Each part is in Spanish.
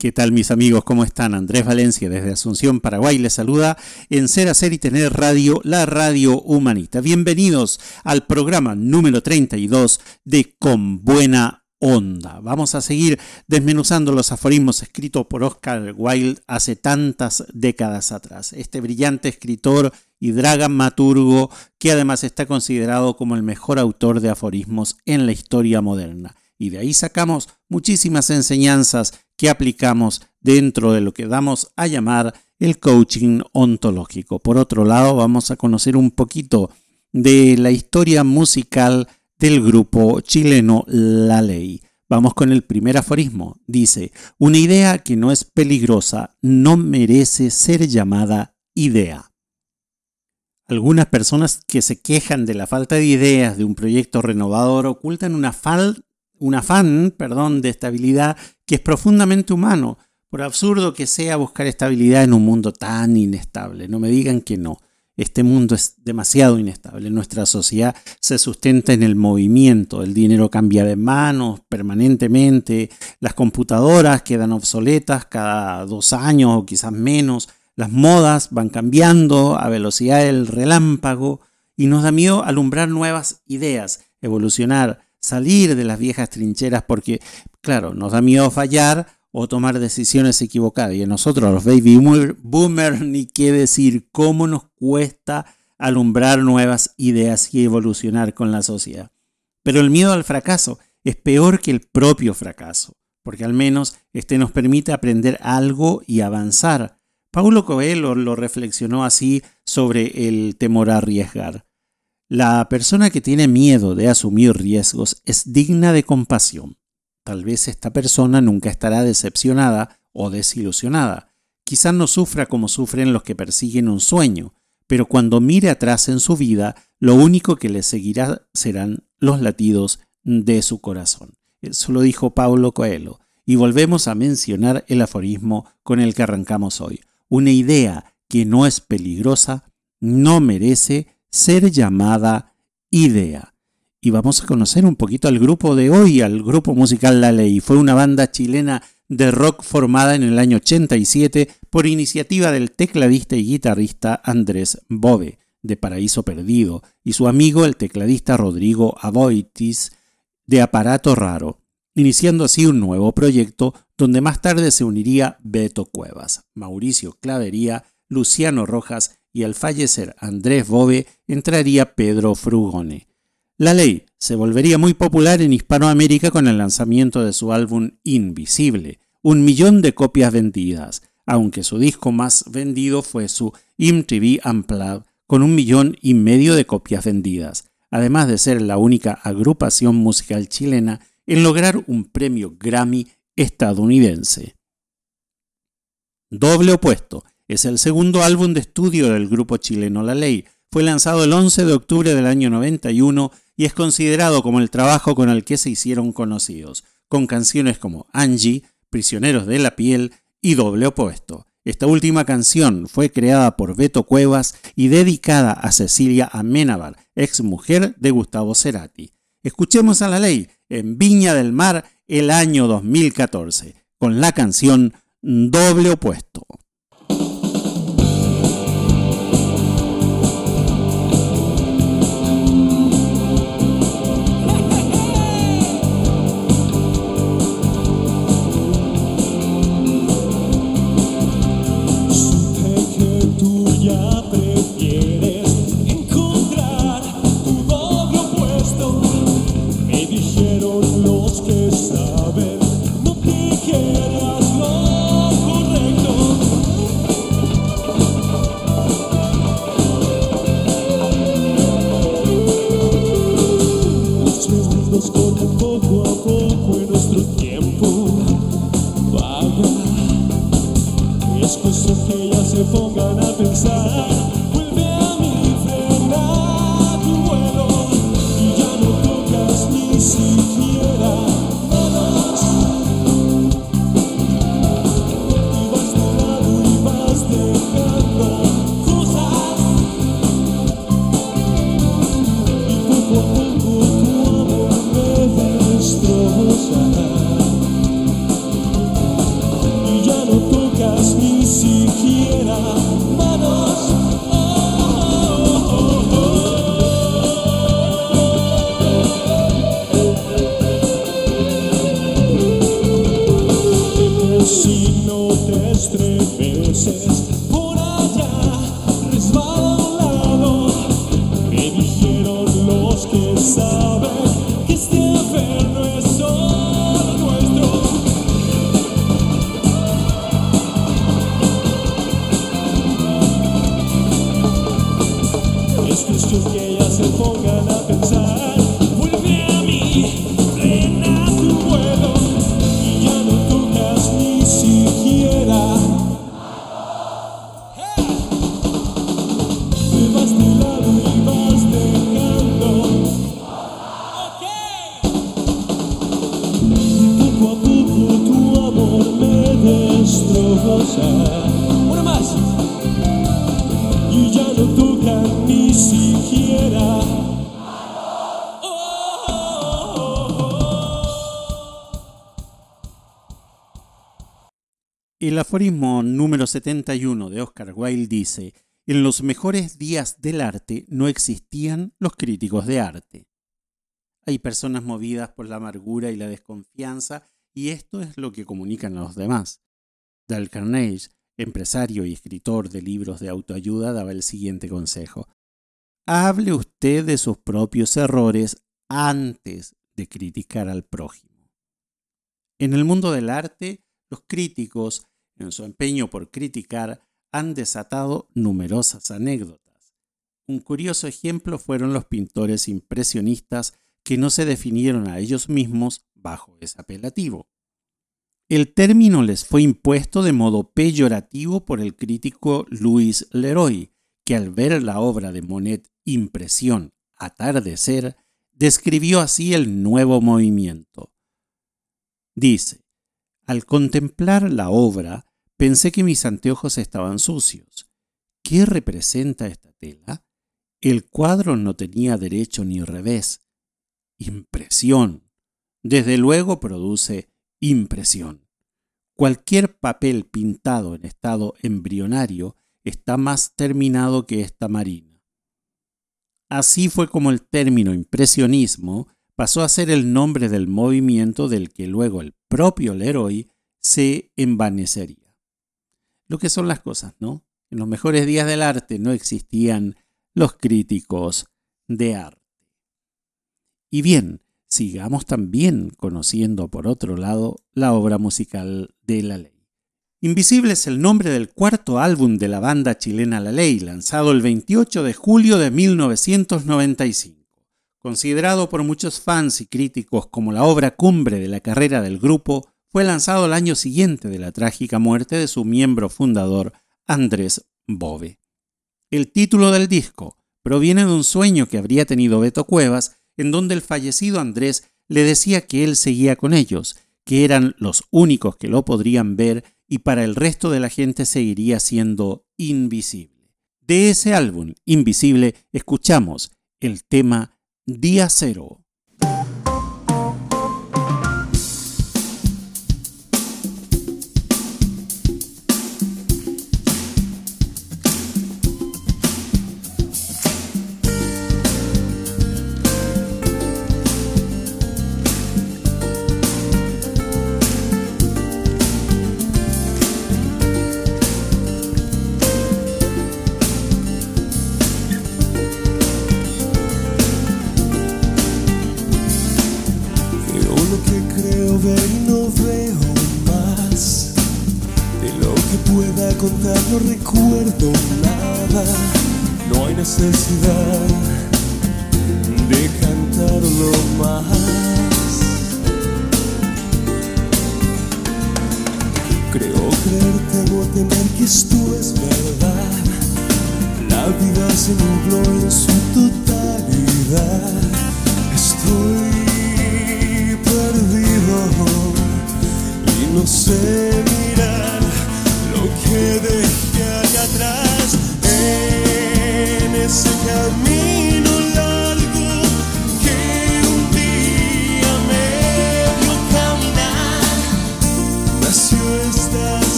¿Qué tal mis amigos? ¿Cómo están? Andrés Valencia desde Asunción, Paraguay les saluda en Ser, Hacer y Tener Radio, la radio humanista. Bienvenidos al programa número 32 de Con Buena Onda. Vamos a seguir desmenuzando los aforismos escritos por Oscar Wilde hace tantas décadas atrás. Este brillante escritor y dramaturgo que además está considerado como el mejor autor de aforismos en la historia moderna. Y de ahí sacamos muchísimas enseñanzas que aplicamos dentro de lo que damos a llamar el coaching ontológico. Por otro lado, vamos a conocer un poquito de la historia musical del grupo chileno La Ley. Vamos con el primer aforismo. Dice, una idea que no es peligrosa no merece ser llamada idea. Algunas personas que se quejan de la falta de ideas de un proyecto renovador ocultan una, falta un afán, perdón, de estabilidad que es profundamente humano, por absurdo que sea buscar estabilidad en un mundo tan inestable. No me digan que no. Este mundo es demasiado inestable. Nuestra sociedad se sustenta en el movimiento. El dinero cambia de manos permanentemente. Las computadoras quedan obsoletas cada dos años o quizás menos. Las modas van cambiando a velocidad del relámpago y nos da miedo alumbrar nuevas ideas, evolucionar, salir de las viejas trincheras porque, claro, nos da miedo fallar o tomar decisiones equivocadas. Y a nosotros, los baby boomers, ni qué decir, cómo nos cuesta alumbrar nuevas ideas y evolucionar con la sociedad. Pero el miedo al fracaso es peor que el propio fracaso, porque al menos este nos permite aprender algo y avanzar. Paulo Coelho lo reflexionó así sobre el temor a arriesgar. La persona que tiene miedo de asumir riesgos es digna de compasión. Tal vez esta persona nunca estará decepcionada o desilusionada. Quizás no sufra como sufren los que persiguen un sueño, pero cuando mire atrás en su vida, lo único que le seguirá serán los latidos de su corazón. Eso lo dijo Paulo Coelho. Y volvemos a mencionar el aforismo con el que arrancamos hoy. Una idea que no es peligrosa no merece ser llamada idea. Y vamos a conocer un poquito al grupo de hoy, al grupo musical La Ley. Fue una banda chilena de rock formada en el año 87 por iniciativa del tecladista y guitarrista Andrés Bove, de Paraíso Perdido, y su amigo el tecladista Rodrigo Aboitis, de Aparato Raro, iniciando así un nuevo proyecto donde más tarde se uniría Beto Cuevas, Mauricio Clavería, Luciano Rojas y al fallecer Andrés Bove entraría Pedro Frugone. La ley se volvería muy popular en Hispanoamérica con el lanzamiento de su álbum Invisible, un millón de copias vendidas, aunque su disco más vendido fue su MTV Unplugged con un millón y medio de copias vendidas, además de ser la única agrupación musical chilena en lograr un premio Grammy estadounidense. Doble opuesto es el segundo álbum de estudio del grupo chileno La Ley. Fue lanzado el 11 de octubre del año 91 y es considerado como el trabajo con el que se hicieron conocidos, con canciones como Angie, Prisioneros de la Piel y Doble Opuesto. Esta última canción fue creada por Beto Cuevas y dedicada a Cecilia Amenábar, ex mujer de Gustavo Cerati. Escuchemos a la ley en Viña del Mar el año 2014, con la canción Doble Opuesto. tempo vaga. Escuso que ya se pongan a pensar. Vaya aforismo número 71 de Oscar Wilde dice, en los mejores días del arte no existían los críticos de arte. Hay personas movidas por la amargura y la desconfianza y esto es lo que comunican a los demás. Dale Carnegie, empresario y escritor de libros de autoayuda, daba el siguiente consejo. Hable usted de sus propios errores antes de criticar al prójimo. En el mundo del arte, los críticos en su empeño por criticar, han desatado numerosas anécdotas. Un curioso ejemplo fueron los pintores impresionistas que no se definieron a ellos mismos bajo ese apelativo. El término les fue impuesto de modo peyorativo por el crítico Louis Leroy, que al ver la obra de Monet Impresión, Atardecer, describió así el nuevo movimiento. Dice, al contemplar la obra, Pensé que mis anteojos estaban sucios. ¿Qué representa esta tela? El cuadro no tenía derecho ni revés. Impresión. Desde luego produce impresión. Cualquier papel pintado en estado embrionario está más terminado que esta marina. Así fue como el término impresionismo pasó a ser el nombre del movimiento del que luego el propio Leroy se envanecería lo que son las cosas, ¿no? En los mejores días del arte no existían los críticos de arte. Y bien, sigamos también conociendo por otro lado la obra musical de La Ley. Invisible es el nombre del cuarto álbum de la banda chilena La Ley, lanzado el 28 de julio de 1995. Considerado por muchos fans y críticos como la obra cumbre de la carrera del grupo, fue lanzado al año siguiente de la trágica muerte de su miembro fundador, Andrés Bove. El título del disco proviene de un sueño que habría tenido Beto Cuevas, en donde el fallecido Andrés le decía que él seguía con ellos, que eran los únicos que lo podrían ver y para el resto de la gente seguiría siendo invisible. De ese álbum, Invisible, escuchamos el tema Día Cero. Esto es verdad. La vida se nubló en su totalidad. Estoy perdido y no sé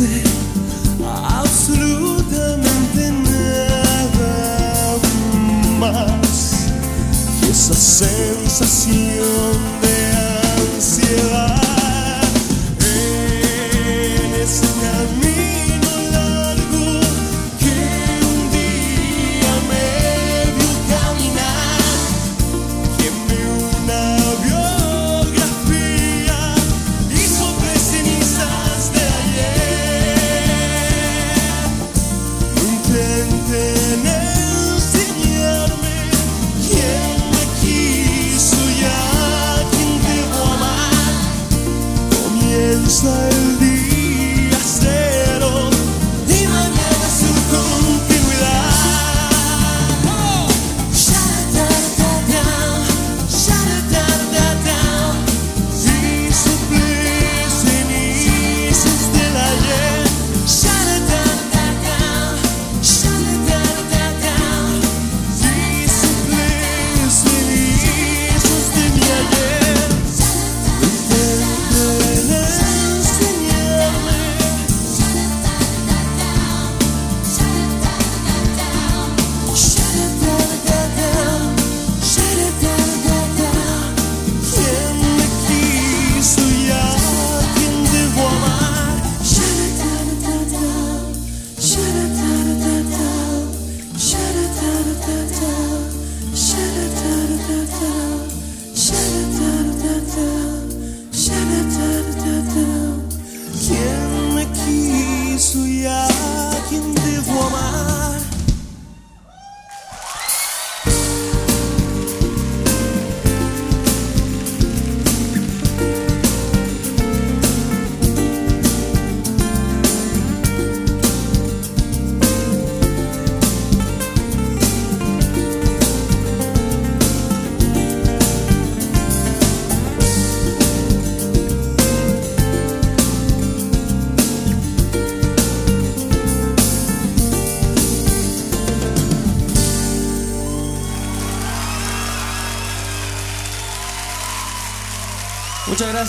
me dice absolutamente nada más y esa sensación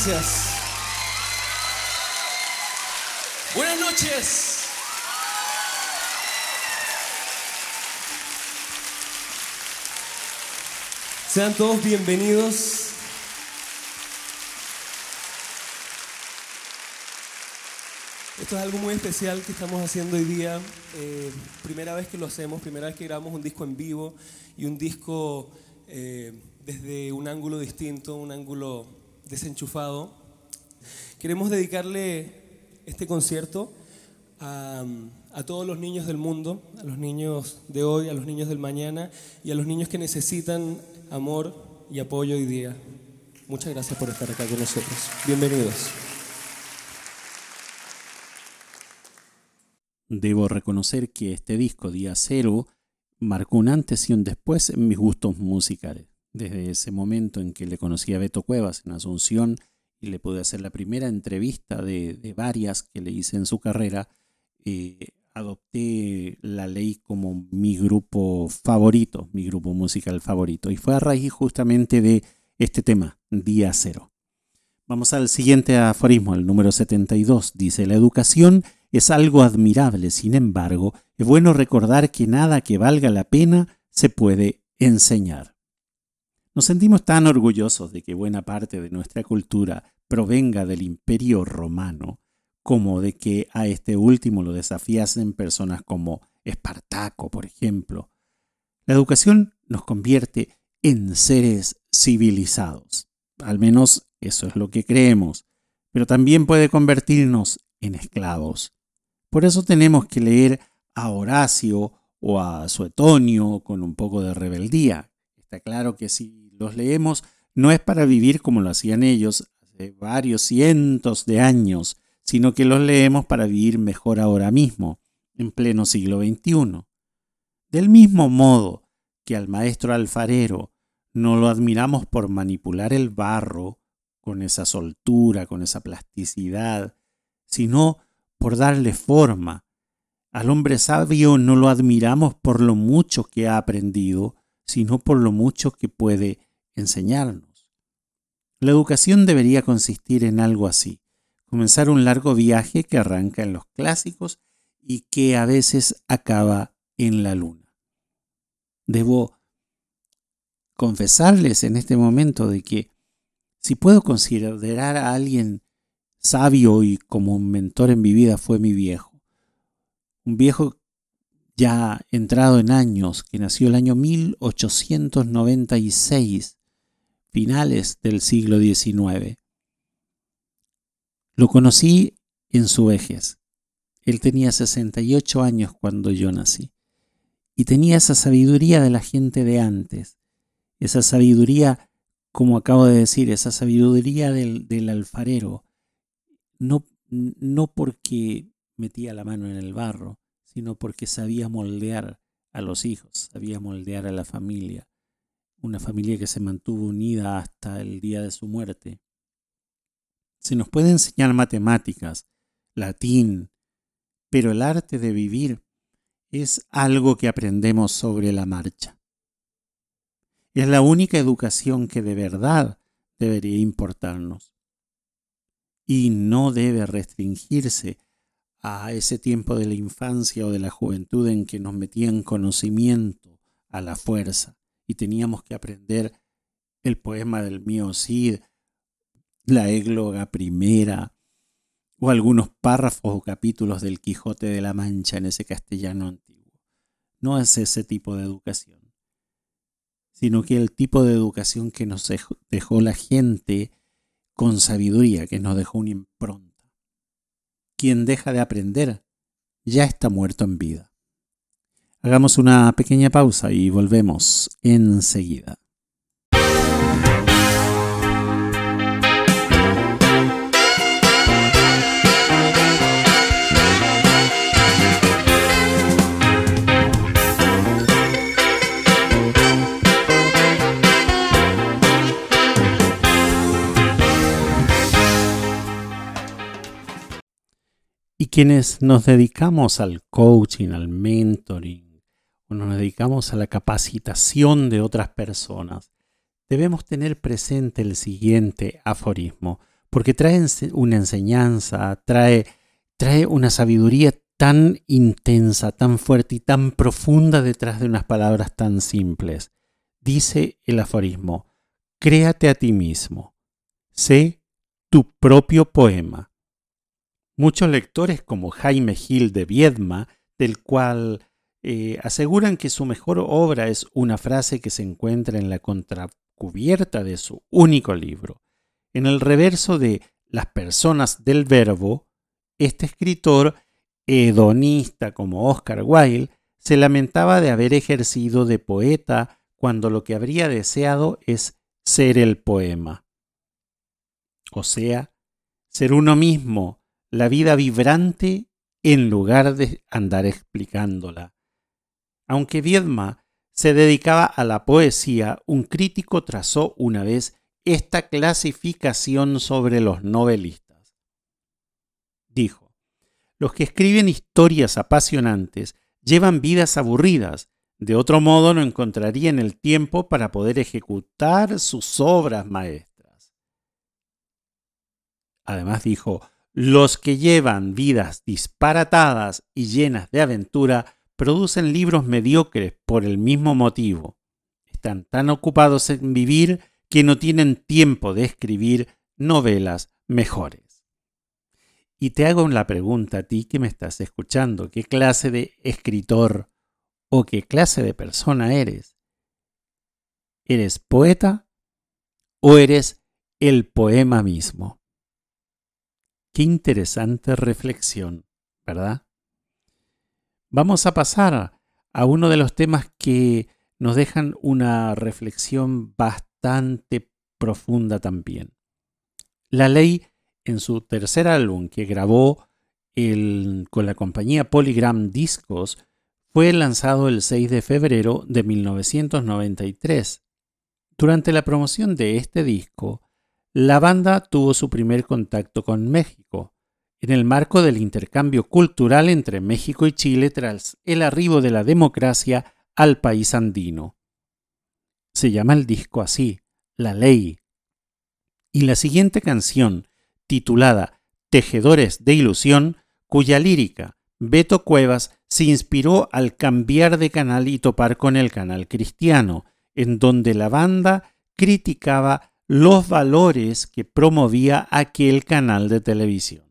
gracias. Buenas noches. Sean todos bienvenidos. Esto es algo muy especial que estamos haciendo hoy día. Eh, primera vez que lo hacemos, primera vez que grabamos un disco en vivo y un disco eh, desde un ángulo distinto, un ángulo desenchufado. Queremos dedicarle este concierto a, todos los niños del mundo, a los niños de hoy, a los niños del mañana y a los niños que necesitan amor y apoyo hoy día. Muchas gracias por estar acá con nosotros. Bienvenidos. Debo reconocer que este disco, Día Cero, marcó un antes y un después en mis gustos musicales. Desde ese momento en que le conocí a Beto Cuevas en Asunción y le pude hacer la primera entrevista de, de varias que le hice en su carrera, eh, adopté la ley como mi grupo favorito, mi grupo musical favorito. Y fue a raíz justamente de este tema, Día Cero. Vamos al siguiente aforismo, el número 72. Dice, la educación es algo admirable, sin embargo, es bueno recordar que nada que valga la pena se puede enseñar. Nos sentimos tan orgullosos de que buena parte de nuestra cultura provenga del imperio romano, como de que a este último lo desafiasen personas como Espartaco, por ejemplo. La educación nos convierte en seres civilizados. Al menos eso es lo que creemos, pero también puede convertirnos en esclavos. Por eso tenemos que leer a Horacio o a Suetonio con un poco de rebeldía. Está claro que si los leemos no es para vivir como lo hacían ellos hace varios cientos de años, sino que los leemos para vivir mejor ahora mismo, en pleno siglo XXI. Del mismo modo que al maestro alfarero no lo admiramos por manipular el barro con esa soltura, con esa plasticidad, sino por darle forma. Al hombre sabio no lo admiramos por lo mucho que ha aprendido, sino por lo mucho que puede enseñarnos. La educación debería consistir en algo así, comenzar un largo viaje que arranca en los clásicos y que a veces acaba en la luna. Debo confesarles en este momento de que si puedo considerar a alguien sabio y como un mentor en mi vida fue mi viejo. Un viejo ya entrado en años, que nació el año 1896, finales del siglo XIX. Lo conocí en su vejez. Él tenía 68 años cuando yo nací. Y tenía esa sabiduría de la gente de antes, esa sabiduría, como acabo de decir, esa sabiduría del, alfarero, no, no porque metía la mano en el barro, sino porque sabía moldear a los hijos, sabía moldear a la familia, una familia que se mantuvo unida hasta el día de su muerte. Se nos puede enseñar matemáticas, latín, pero el arte de vivir es algo que aprendemos sobre la marcha. Es la única educación que de verdad debería importarnos. Y no debe restringirse a ese tiempo de la infancia o de la juventud en que nos metían conocimiento a la fuerza y teníamos que aprender el poema del mío Cid, la égloga primera, o algunos párrafos o capítulos del Quijote de la Mancha en ese castellano antiguo. No es ese tipo de educación sino que el tipo de educación que nos dejó la gente con sabiduría, que nos dejó una impronta. Quien deja de aprender ya está muerto en vida. Hagamos una pequeña pausa y volvemos enseguida. Y quienes nos dedicamos al coaching, al mentoring, o nos dedicamos a la capacitación de otras personas, debemos tener presente el siguiente aforismo, porque trae una enseñanza, trae, trae una sabiduría tan intensa, tan fuerte y tan profunda detrás de unas palabras tan simples. Dice el aforismo, créate a ti mismo, sé tu propio poema Muchos lectores como Jaime Gil de Viedma, del cual eh, aseguran que su mejor obra es una frase que se encuentra en la contracubierta de su único libro. En el reverso de Las personas del verbo, este escritor, hedonista como Oscar Wilde, se lamentaba de haber ejercido de poeta cuando lo que habría deseado es ser el poema. O sea, ser uno mismo la vida vibrante en lugar de andar explicándola. Aunque Viedma se dedicaba a la poesía, un crítico trazó una vez esta clasificación sobre los novelistas. Dijo, los que escriben historias apasionantes llevan vidas aburridas, de otro modo no encontrarían el tiempo para poder ejecutar sus obras maestras. Además dijo, los que llevan vidas disparatadas y llenas de aventura producen libros mediocres por el mismo motivo. están tan ocupados en vivir que no tienen tiempo de escribir novelas mejores. Y te hago la pregunta a ti que me estás escuchando, ¿qué clase de escritor o qué clase de persona eres? ¿Eres poeta o eres el poema mismo? Qué interesante reflexión, ¿verdad? Vamos a pasar a uno de los temas que nos dejan una reflexión bastante profunda también. La ley, en su tercer álbum que grabó con la compañía Polygram Discos, fue lanzado el 6 de febrero de 1993. Durante la promoción de este disco, la banda tuvo su primer contacto con México, en el marco del intercambio cultural entre México y Chile tras el arribo de la democracia al país andino. Se llama el disco así, La Ley. Y la siguiente canción, titulada Tejedores de Ilusión, cuya lírica Beto Cuevas se inspiró al cambiar de canal y topar con el canal cristiano, en donde la banda criticaba los valores que promovía aquel canal de televisión.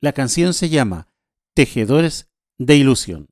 La canción se llama Tejedores de Ilusión.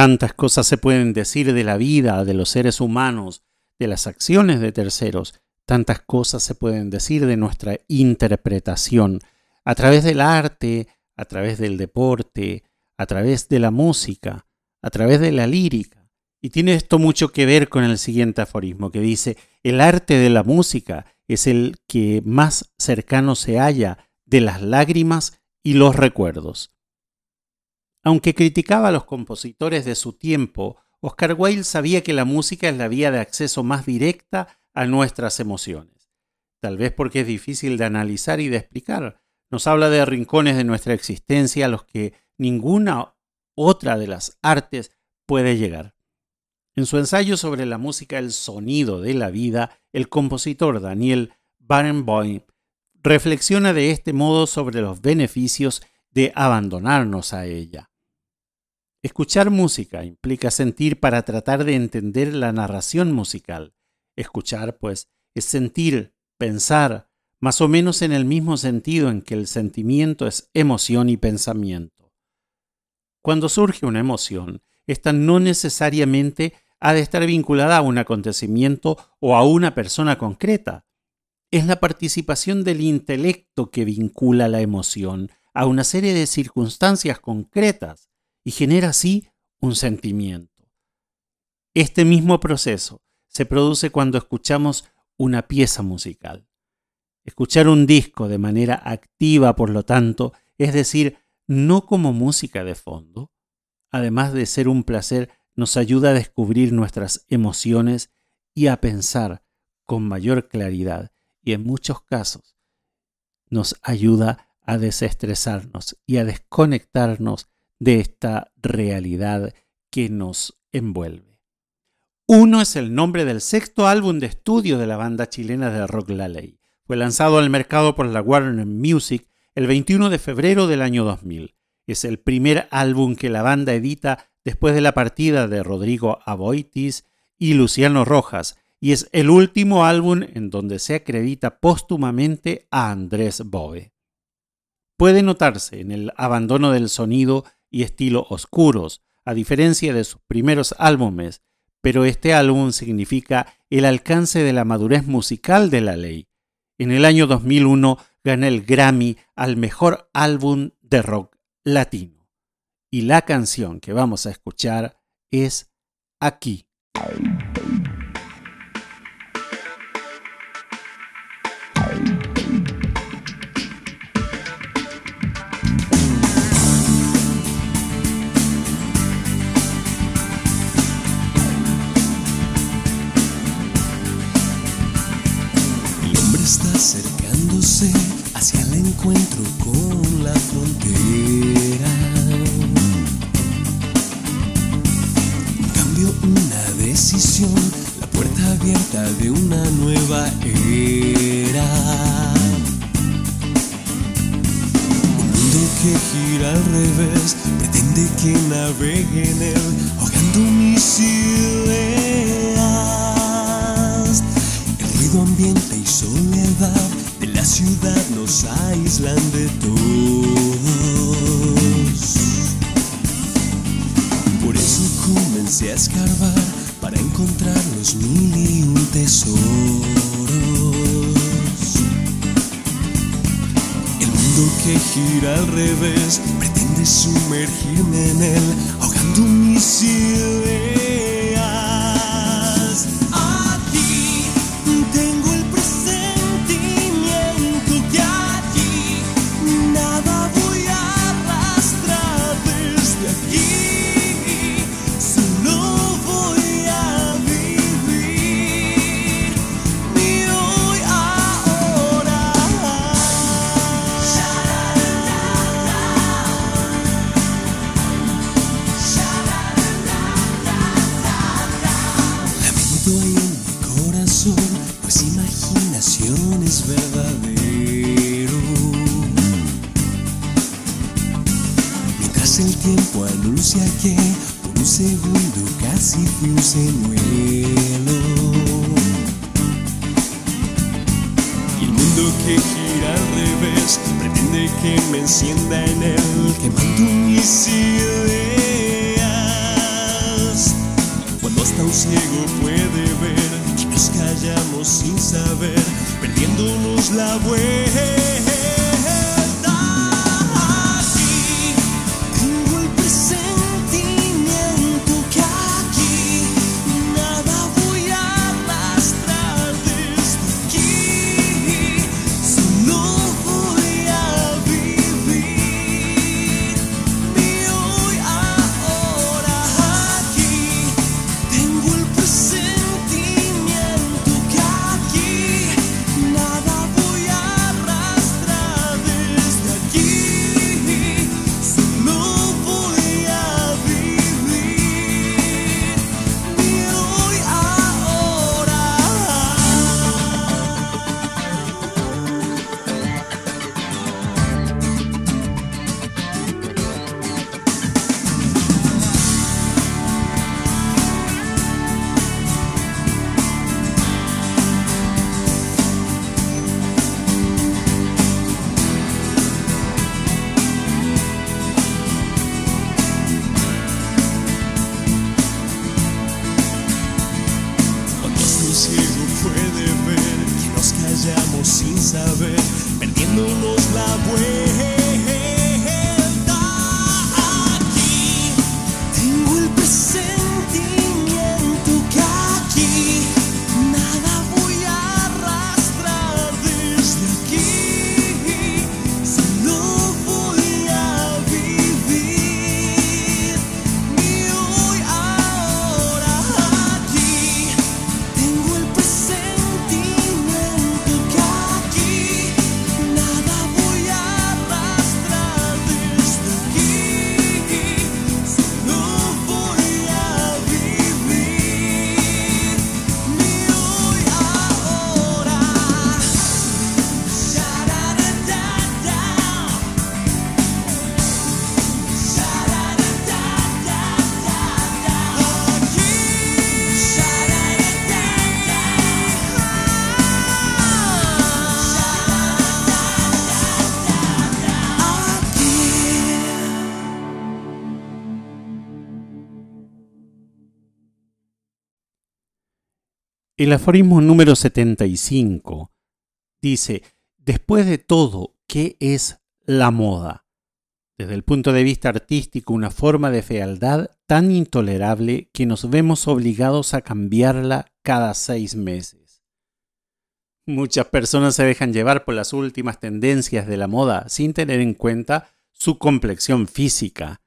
Tantas cosas se pueden decir de la vida, de los seres humanos, de las acciones de terceros, tantas cosas se pueden decir de nuestra interpretación, a través del arte, a través del deporte, a través de la música, a través de la lírica. Y tiene esto mucho que ver con el siguiente aforismo que dice, el arte de la música es el que más cercano se halla de las lágrimas y los recuerdos. Aunque criticaba a los compositores de su tiempo, Oscar Wilde sabía que la música es la vía de acceso más directa a nuestras emociones. Tal vez porque es difícil de analizar y de explicar. Nos habla de rincones de nuestra existencia a los que ninguna otra de las artes puede llegar. En su ensayo sobre la música El sonido de la vida, el compositor Daniel Barenboim reflexiona de este modo sobre los beneficios de abandonarnos a ella. Escuchar música implica sentir para tratar de entender la narración musical. Escuchar, pues, es sentir, pensar, más o menos en el mismo sentido en que el sentimiento es emoción y pensamiento. Cuando surge una emoción, esta no necesariamente ha de estar vinculada a un acontecimiento o a una persona concreta. Es la participación del intelecto que vincula la emoción a una serie de circunstancias concretas y genera así un sentimiento. Este mismo proceso se produce cuando escuchamos una pieza musical. Escuchar un disco de manera activa, por lo tanto, es decir, no como música de fondo, además de ser un placer, nos ayuda a descubrir nuestras emociones y a pensar con mayor claridad y en muchos casos nos ayuda a desestresarnos y a desconectarnos de esta realidad que nos envuelve. Uno es el nombre del sexto álbum de estudio de la banda chilena de rock La Ley. Fue lanzado al mercado por la Warner Music el 21 de febrero del año 2000. Es el primer álbum que la banda edita después de la partida de Rodrigo Aboitis y Luciano Rojas, y es el último álbum en donde se acredita póstumamente a Andrés Bove. Puede notarse en el abandono del sonido y estilo oscuros, a diferencia de sus primeros álbumes, pero este álbum significa el alcance de la madurez musical de la ley. En el año 2001 gana el Grammy al mejor álbum de rock latino. Y la canción que vamos a escuchar es Aquí. Encuentro con la frontera. Cambio una decisión, la puerta abierta de una nueva era. Un mundo que gira al revés, pretende que navegue en él, ahogando mis ideas. El ruido ambiente y soledad la ciudad nos aíslan de todos. Por eso comencé a escarbar para encontrar los mil y un tesoros. El mundo que gira al revés pretende sumergirme en él, ahogando mis ideas. El aforismo número 75 dice, después de todo, ¿qué es la moda? Desde el punto de vista artístico, una forma de fealdad tan intolerable que nos vemos obligados a cambiarla cada seis meses. Muchas personas se dejan llevar por las últimas tendencias de la moda sin tener en cuenta su complexión física,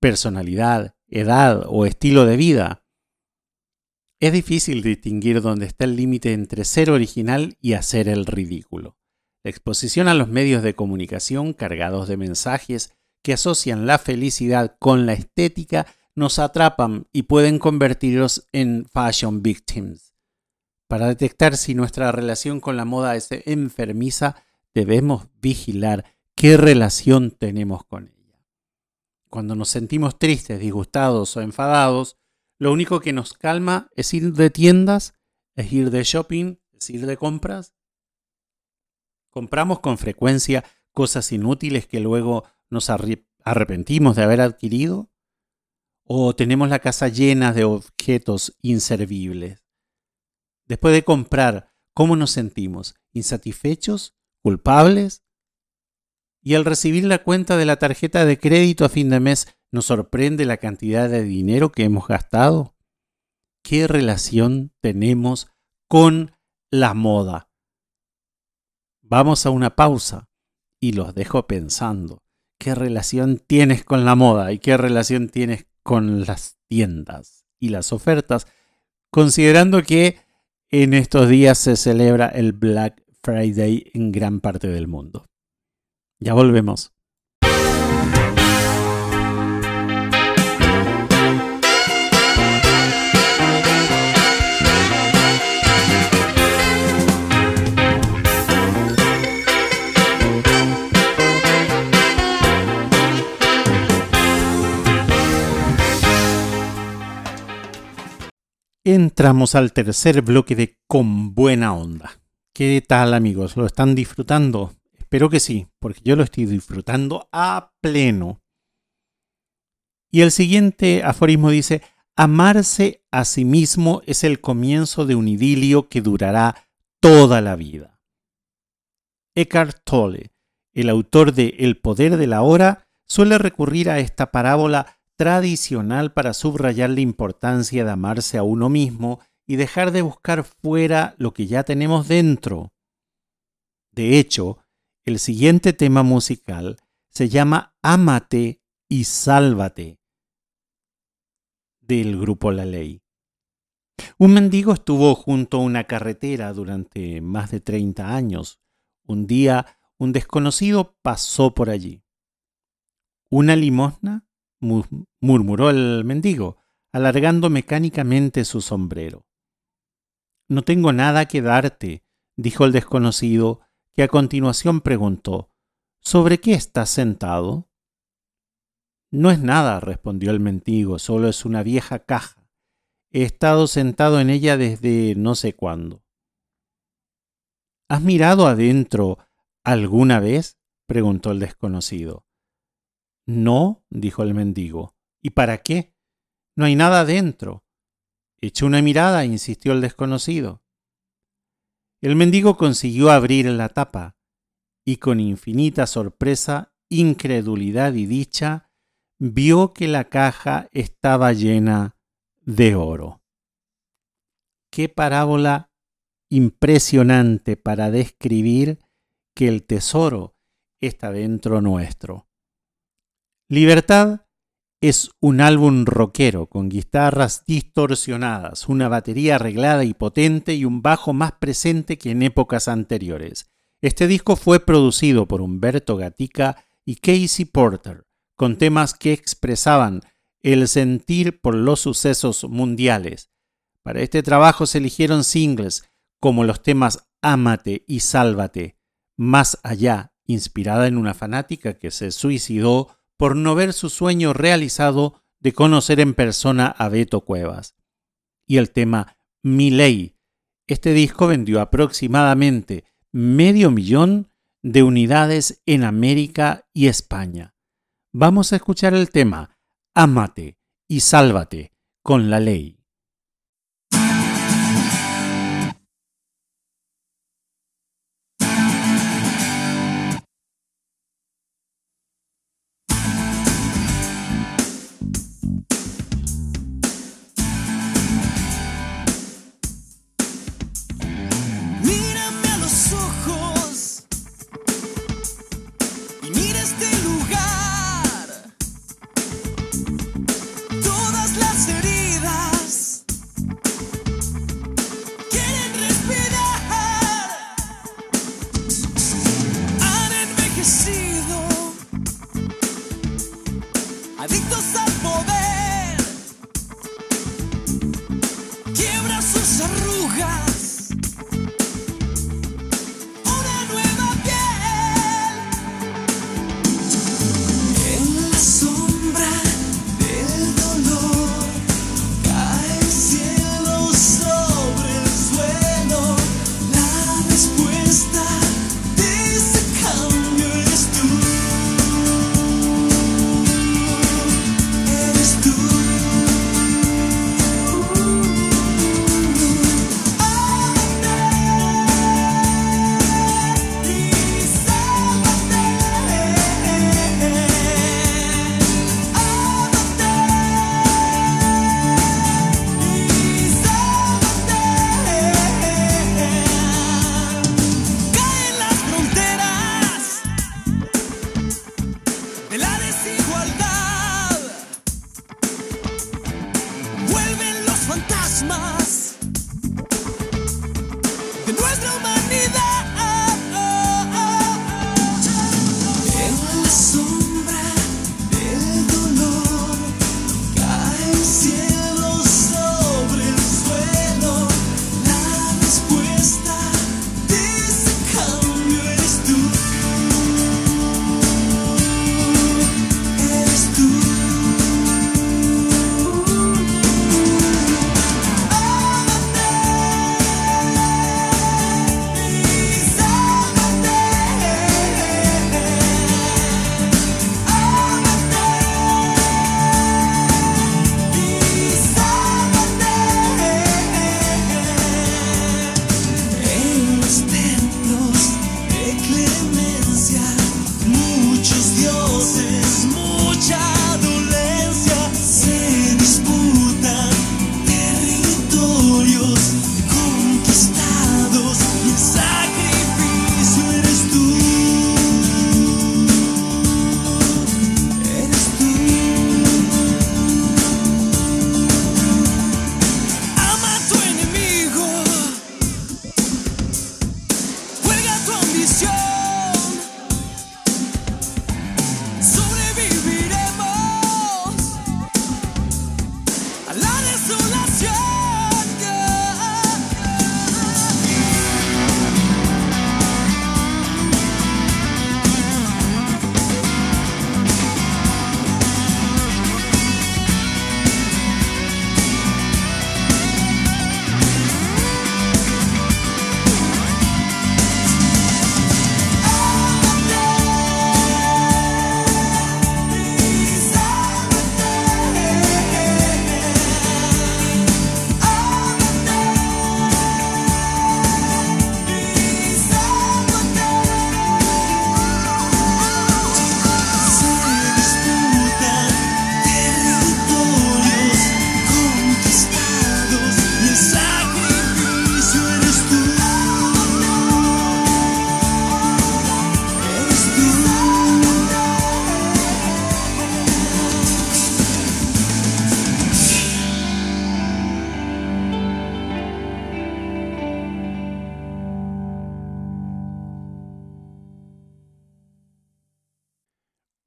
personalidad, edad o estilo de vida. Es difícil distinguir dónde está el límite entre ser original y hacer el ridículo. La exposición a los medios de comunicación cargados de mensajes que asocian la felicidad con la estética nos atrapan y pueden convertirnos en fashion victims. Para detectar si nuestra relación con la moda es enfermiza, debemos vigilar qué relación tenemos con ella. Cuando nos sentimos tristes, disgustados o enfadados, lo único que nos calma es ir de tiendas, es ir de shopping, es ir de compras. Compramos con frecuencia cosas inútiles que luego nos arrepentimos de haber adquirido. O tenemos la casa llena de objetos inservibles. Después de comprar, ¿cómo nos sentimos? ¿Insatisfechos? ¿Culpables? Y al recibir la cuenta de la tarjeta de crédito a fin de mes, ¿Nos sorprende la cantidad de dinero que hemos gastado? ¿Qué relación tenemos con la moda? Vamos a una pausa y los dejo pensando. ¿Qué relación tienes con la moda y qué relación tienes con las tiendas y las ofertas? Considerando que en estos días se celebra el Black Friday en gran parte del mundo. Ya volvemos. Entramos al tercer bloque de Con Buena Onda. ¿Qué tal amigos? ¿Lo están disfrutando? Espero que sí, porque yo lo estoy disfrutando a pleno. Y el siguiente aforismo dice, Amarse a sí mismo es el comienzo de un idilio que durará toda la vida. Eckhart Tolle, el autor de El poder de la hora, suele recurrir a esta parábola tradicional para subrayar la importancia de amarse a uno mismo y dejar de buscar fuera lo que ya tenemos dentro. De hecho, el siguiente tema musical se llama Ámate y Sálvate del grupo La Ley. Un mendigo estuvo junto a una carretera durante más de 30 años. Un día un desconocido pasó por allí. ¿Una limosna? Murmuró el mendigo, alargando mecánicamente su sombrero. No tengo nada que darte, dijo el desconocido, que a continuación preguntó ¿Sobre qué estás sentado? No es nada, respondió el mendigo, solo es una vieja caja. He estado sentado en ella desde no sé cuándo. ¿Has mirado adentro alguna vez? preguntó el desconocido. No, dijo el mendigo. ¿Y para qué? No hay nada adentro. Eché una mirada, insistió el desconocido. El mendigo consiguió abrir la tapa y con infinita sorpresa, incredulidad y dicha, vio que la caja estaba llena de oro. Qué parábola impresionante para describir que el tesoro está dentro nuestro. Libertad es un álbum rockero con guitarras distorsionadas, una batería arreglada y potente y un bajo más presente que en épocas anteriores. Este disco fue producido por Humberto Gatica y Casey Porter con temas que expresaban el sentir por los sucesos mundiales. Para este trabajo se eligieron singles como los temas Ámate y Sálvate, Más allá, inspirada en una fanática que se suicidó por no ver su sueño realizado de conocer en persona a Beto Cuevas. Y el tema Mi Ley. Este disco vendió aproximadamente medio millón de unidades en América y España vamos a escuchar el tema Ámate y sálvate con la ley.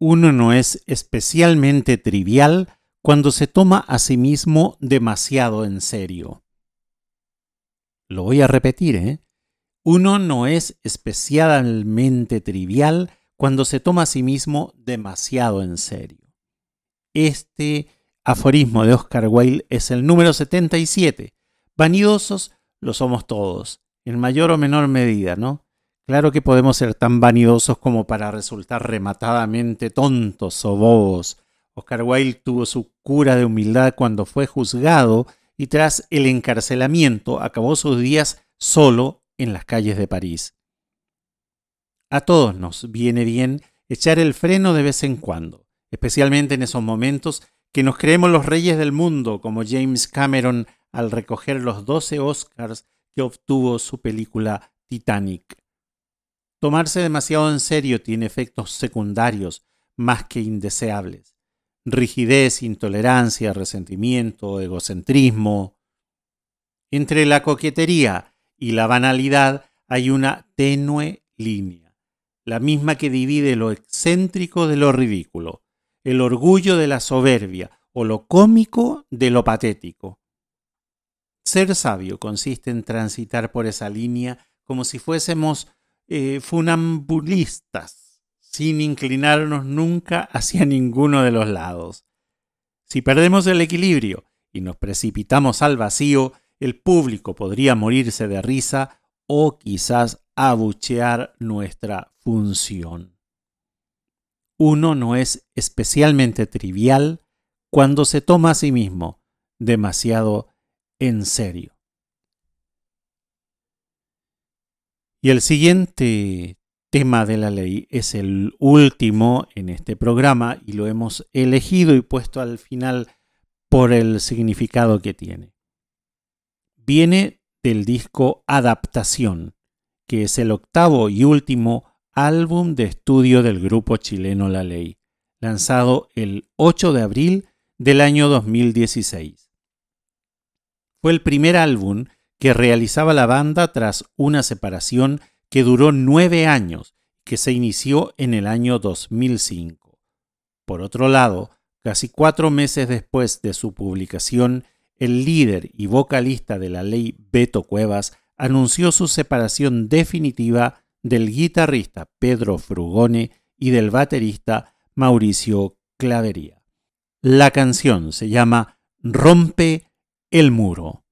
Uno no es especialmente trivial cuando se toma a sí mismo demasiado en serio. Lo voy a repetir, ¿eh? Uno no es especialmente trivial cuando se toma a sí mismo demasiado en serio. Este aforismo de Oscar Wilde es el número 77. Vanidosos lo somos todos, en mayor o menor medida, ¿no? Claro que podemos ser tan vanidosos como para resultar rematadamente tontos o bobos. Oscar Wilde tuvo su cura de humildad cuando fue juzgado y tras el encarcelamiento acabó sus días solo en las calles de París. A todos nos viene bien echar el freno de vez en cuando, especialmente en esos momentos que nos creemos los reyes del mundo, como James Cameron al recoger los 12 Oscars que obtuvo su película Titanic. Tomarse demasiado en serio tiene efectos secundarios más que indeseables. Rigidez, intolerancia, resentimiento, egocentrismo. Entre la coquetería y la banalidad hay una tenue línea, la misma que divide lo excéntrico de lo ridículo, el orgullo de la soberbia o lo cómico de lo patético. Ser sabio consiste en transitar por esa línea como si fuésemos eh, funambulistas, sin inclinarnos nunca hacia ninguno de los lados. Si perdemos el equilibrio y nos precipitamos al vacío, el público podría morirse de risa o quizás abuchear nuestra función. Uno no es especialmente trivial cuando se toma a sí mismo demasiado en serio. Y el siguiente tema de la ley es el último en este programa y lo hemos elegido y puesto al final por el significado que tiene. Viene del disco Adaptación, que es el octavo y último álbum de estudio del grupo chileno La Ley, lanzado el 8 de abril del año 2016. Fue el primer álbum que realizaba la banda tras una separación que duró nueve años, que se inició en el año 2005. Por otro lado, casi cuatro meses después de su publicación, el líder y vocalista de la ley Beto Cuevas anunció su separación definitiva del guitarrista Pedro Frugone y del baterista Mauricio Clavería. La canción se llama Rompe el muro.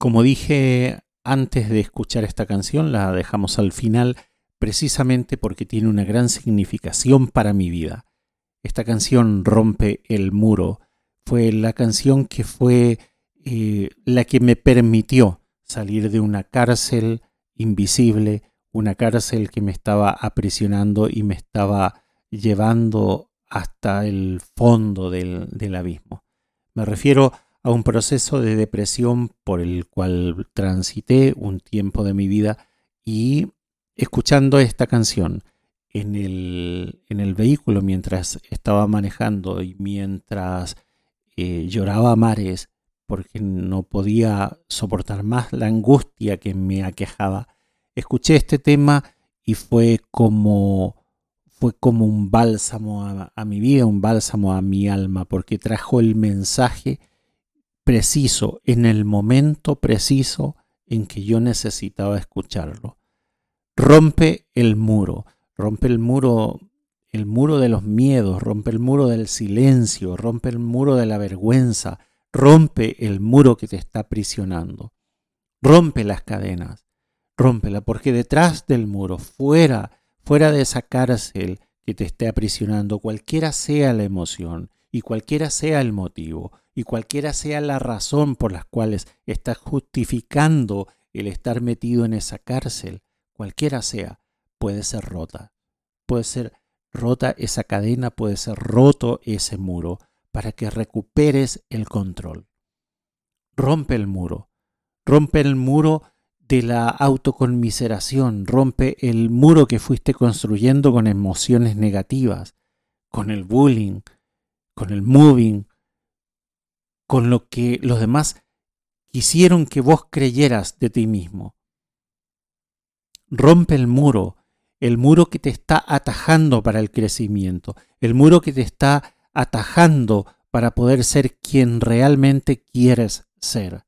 Como dije antes de escuchar esta canción, la dejamos al final precisamente porque tiene una gran significación para mi vida. Esta canción rompe el muro. Fue la canción que fue eh, la que me permitió salir de una cárcel invisible, una cárcel que me estaba aprisionando y me estaba llevando hasta el fondo del, del abismo. Me refiero a un proceso de depresión por el cual transité un tiempo de mi vida y escuchando esta canción en el, en el vehículo mientras estaba manejando y mientras eh, lloraba a mares porque no podía soportar más la angustia que me aquejaba, escuché este tema y fue como fue como un bálsamo a, a, mi vida, un bálsamo a mi alma, porque trajo el mensaje preciso, en el momento preciso en que yo necesitaba escucharlo rompe el muro, rompe el muro, el muro de los miedos, rompe el muro del silencio, rompe el muro de la vergüenza, rompe el muro que te está aprisionando. Rompe las cadenas, rómpela, porque detrás del muro, fuera, fuera de esa cárcel que te esté aprisionando, cualquiera sea la emoción y cualquiera sea el motivo y cualquiera sea la razón por las cuales estás justificando el estar metido en esa cárcel, cualquiera sea, puede ser rota. Puede ser rota esa cadena, puede ser roto ese muro para que recuperes el control. Rompe el muro. Rompe el muro de la autoconmiseración. Rompe el muro que fuiste construyendo con emociones negativas, con el bullying, con el moving, con lo que los demás quisieron que vos creyeras de ti mismo. Rompe el muro, el muro que te está atajando para el crecimiento, el muro que te está atajando para poder ser quien realmente quieres ser,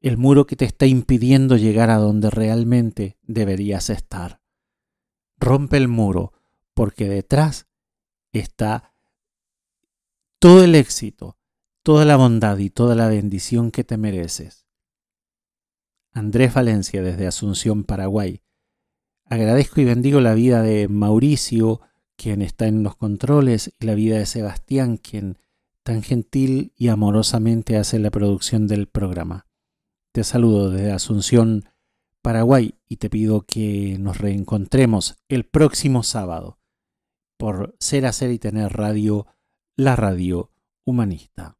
el muro que te está impidiendo llegar a donde realmente deberías estar. Rompe el muro, porque detrás está todo el éxito, toda la bondad y toda la bendición que te mereces. Andrés Valencia desde Asunción, Paraguay Agradezco y bendigo la vida de Mauricio, quien está en los controles, y la vida de Sebastián, quien tan gentil y amorosamente hace la producción del programa. Te saludo desde Asunción, Paraguay, y te pido que nos reencontremos el próximo sábado por Ser, Hacer y Tener Radio, la radio humanista.